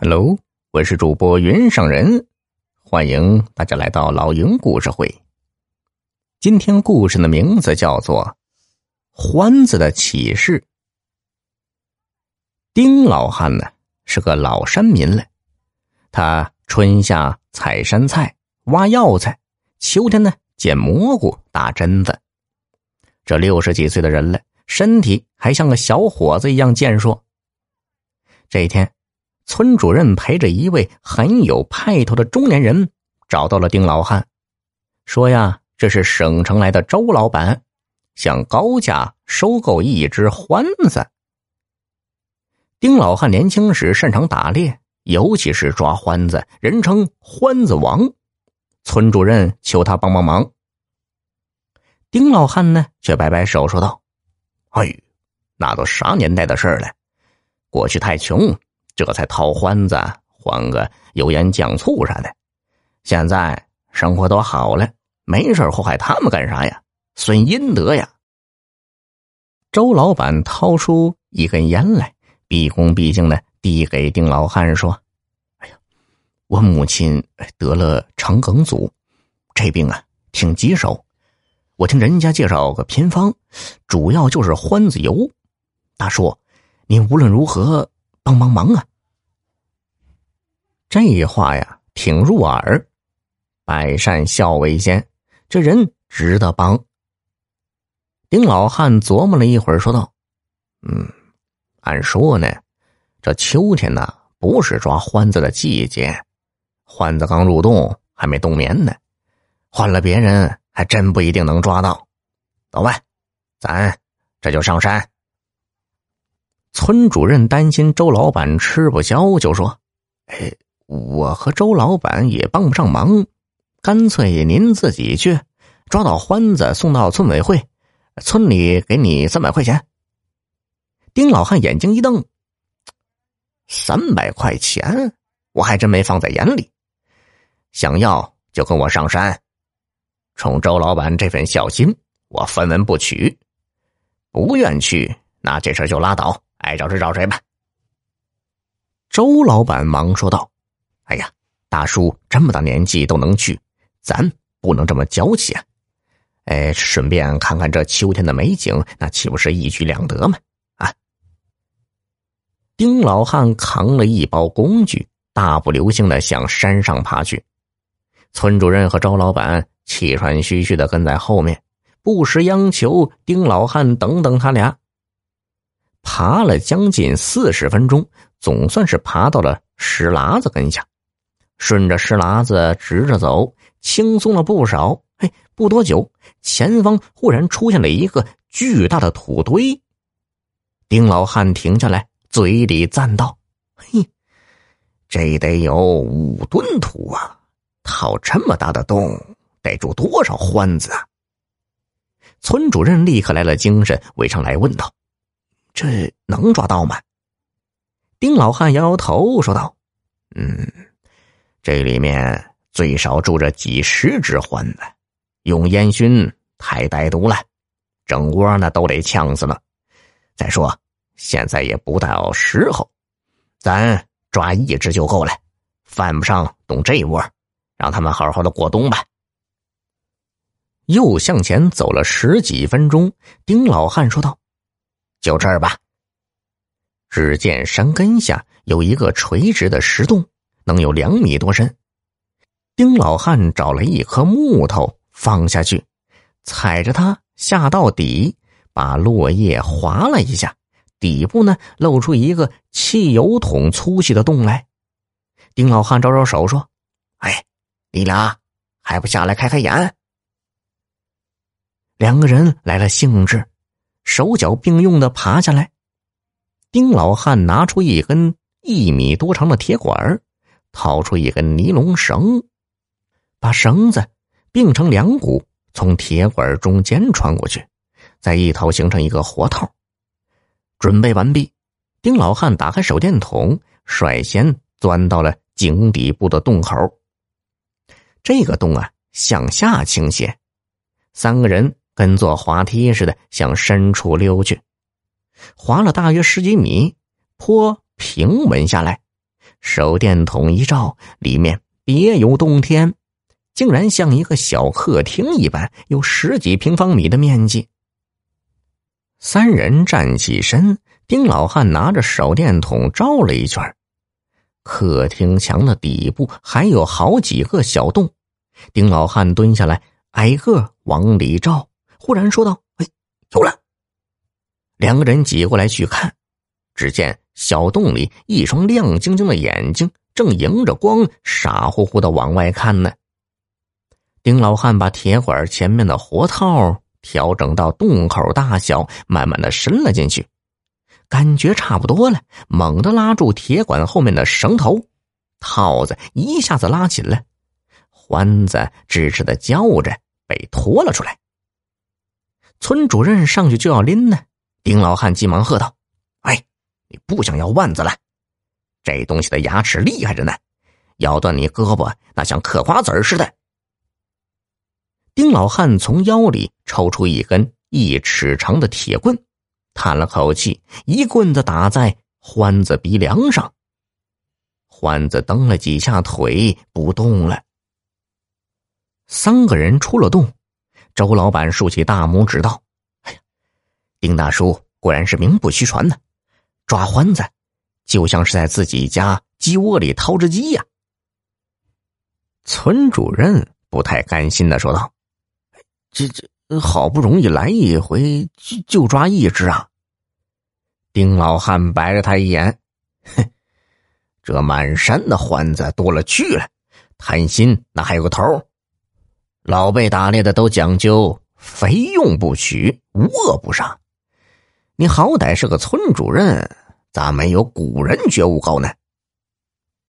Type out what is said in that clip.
Hello，我是主播云上人，欢迎大家来到老营故事会。今天故事的名字叫做《欢子的启示》。丁老汉呢是个老山民了，他春夏采山菜、挖药材，秋天呢捡蘑菇、打针子。这六十几岁的人了，身体还像个小伙子一样健硕。这一天。村主任陪着一位很有派头的中年人找到了丁老汉，说：“呀，这是省城来的周老板，想高价收购一只獾子。”丁老汉年轻时擅长打猎，尤其是抓獾子，人称“獾子王”。村主任求他帮帮忙。丁老汉呢，却摆摆手说道：“哎，那都啥年代的事儿了？过去太穷。”这才掏欢子，换个油盐酱醋啥的。现在生活都好了，没事祸害他们干啥呀？损阴德呀！周老板掏出一根烟来，毕恭毕敬的递给丁老汉说：“哎呀，我母亲得了肠梗阻，这病啊挺棘手。我听人家介绍个偏方，主要就是欢子油。大叔，您无论如何。”帮帮忙啊！这话呀挺入耳，百善孝为先，这人值得帮。丁老汉琢磨了一会儿，说道：“嗯，按说呢，这秋天呢不是抓獾子的季节，獾子刚入洞，还没冬眠呢。换了别人，还真不一定能抓到。走吧，咱这就上山。”村主任担心周老板吃不消，就说：“哎，我和周老板也帮不上忙，干脆您自己去，抓到獾子送到村委会，村里给你三百块钱。”丁老汉眼睛一瞪：“三百块钱，我还真没放在眼里。想要就跟我上山，冲周老板这份孝心，我分文不取；不愿去，那这事就拉倒。”爱找谁找谁吧。周老板忙说道：“哎呀，大叔这么大年纪都能去，咱不能这么娇气啊！哎，顺便看看这秋天的美景，那岂不是一举两得吗？啊！”丁老汉扛了一包工具，大步流星的向山上爬去。村主任和周老板气喘吁吁的跟在后面，不时央求丁老汉等等他俩。爬了将近四十分钟，总算是爬到了石喇子跟下。顺着石喇子直着走，轻松了不少。哎，不多久，前方忽然出现了一个巨大的土堆。丁老汉停下来，嘴里赞道：“嘿，这得有五吨土啊！掏这么大的洞，得住多少獾子啊？”村主任立刻来了精神，围上来问道。这能抓到吗？丁老汉摇摇头说道：“嗯，这里面最少住着几十只獾子，用烟熏太歹毒了，整窝呢都得呛死了。再说现在也不到时候，咱抓一只就够了，犯不上动这窝，让他们好好的过冬吧。”又向前走了十几分钟，丁老汉说道。就这儿吧。只见山根下有一个垂直的石洞，能有两米多深。丁老汉找了一颗木头放下去，踩着它下到底，把落叶划了一下，底部呢露出一个汽油桶粗细的洞来。丁老汉招招手说：“哎，你俩还不下来开开眼？”两个人来了兴致。手脚并用的爬下来，丁老汉拿出一根一米多长的铁管掏出一根尼龙绳，把绳子并成两股，从铁管中间穿过去，再一头形成一个活套。准备完毕，丁老汉打开手电筒，率先钻到了井底部的洞口。这个洞啊，向下倾斜，三个人。跟坐滑梯似的向深处溜去，滑了大约十几米，坡平稳下来，手电筒一照，里面别有洞天，竟然像一个小客厅一般，有十几平方米的面积。三人站起身，丁老汉拿着手电筒照了一圈，客厅墙的底部还有好几个小洞。丁老汉蹲下来，挨个往里照，忽然说道：“哎，有了！”两个人挤过来去看，只见小洞里一双亮晶晶的眼睛正迎着光，傻乎乎的往外看呢。丁老汉把铁管前面的活套调整到洞口大小，慢慢的伸了进去，感觉差不多了，猛地拉住铁管后面的绳头，套子一下子拉紧了。欢子吱吱的叫着，被拖了出来。村主任上去就要拎呢，丁老汉急忙喝道：“哎，你不想要腕子了？这东西的牙齿厉害着呢，咬断你胳膊那像嗑瓜子似的。”丁老汉从腰里抽出一根一尺长的铁棍，叹了口气，一棍子打在欢子鼻梁上。欢子蹬了几下腿，不动了。三个人出了洞，周老板竖起大拇指道：“哎呀，丁大叔果然是名不虚传呢！抓獾子，就像是在自己家鸡窝里掏只鸡呀。”村主任不太甘心的说道：“这这好不容易来一回，就就抓一只啊！”丁老汉白了他一眼：“哼，这满山的欢子多了去了，贪心那还有个头？”老辈打猎的都讲究肥用不取，无恶不杀。你好歹是个村主任，咋没有古人觉悟高呢？